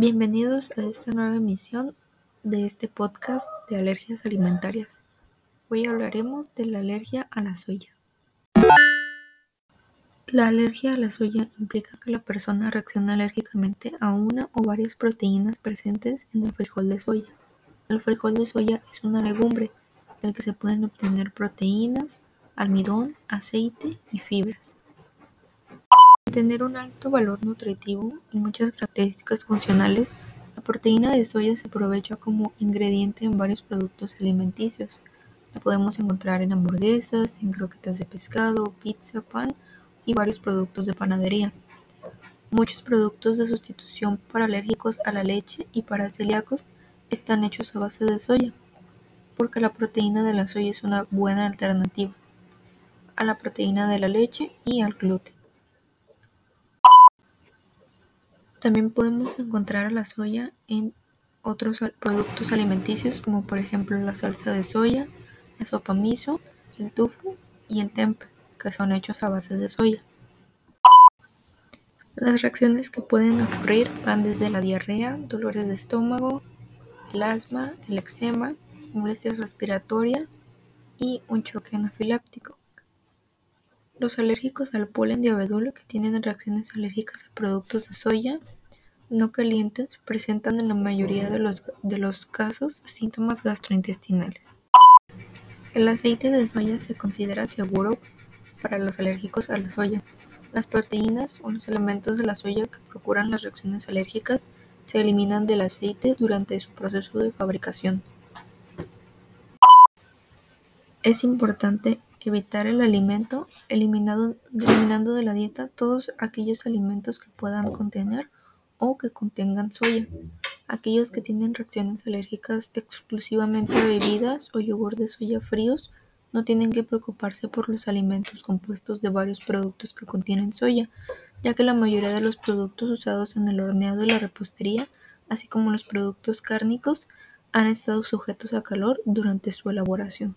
Bienvenidos a esta nueva emisión de este podcast de alergias alimentarias. Hoy hablaremos de la alergia a la soya. La alergia a la soya implica que la persona reacciona alérgicamente a una o varias proteínas presentes en el frijol de soya. El frijol de soya es una legumbre del que se pueden obtener proteínas, almidón, aceite y fibras. Tener un alto valor nutritivo y muchas características funcionales, la proteína de soya se aprovecha como ingrediente en varios productos alimenticios. La podemos encontrar en hamburguesas, en croquetas de pescado, pizza, pan y varios productos de panadería. Muchos productos de sustitución para alérgicos a la leche y para celíacos están hechos a base de soya, porque la proteína de la soya es una buena alternativa a la proteína de la leche y al gluten. También podemos encontrar la soya en otros productos alimenticios como por ejemplo la salsa de soya, la sopa miso, el tofu y el tempeh, que son hechos a base de soya. Las reacciones que pueden ocurrir van desde la diarrea, dolores de estómago, el asma, el eczema, molestias respiratorias y un choque anafiláctico. Los alérgicos al polen de abedul que tienen reacciones alérgicas a productos de soya no calientes presentan en la mayoría de los, casos síntomas gastrointestinales. El aceite de soya se considera seguro para los alérgicos a la soya. Las proteínas o los elementos de la soya que procuran las reacciones alérgicas se eliminan del aceite durante su proceso de fabricación. Es importante evitar el alimento eliminando de la dieta todos aquellos alimentos que puedan contener o que contengan soya. Aquellos que tienen reacciones alérgicas exclusivamente a bebidas o yogur de soya fríos no tienen que preocuparse por los alimentos compuestos de varios productos que contienen soya, ya que la mayoría de los productos usados en el horneado y la repostería, así como los productos cárnicos, han estado sujetos a calor durante su elaboración.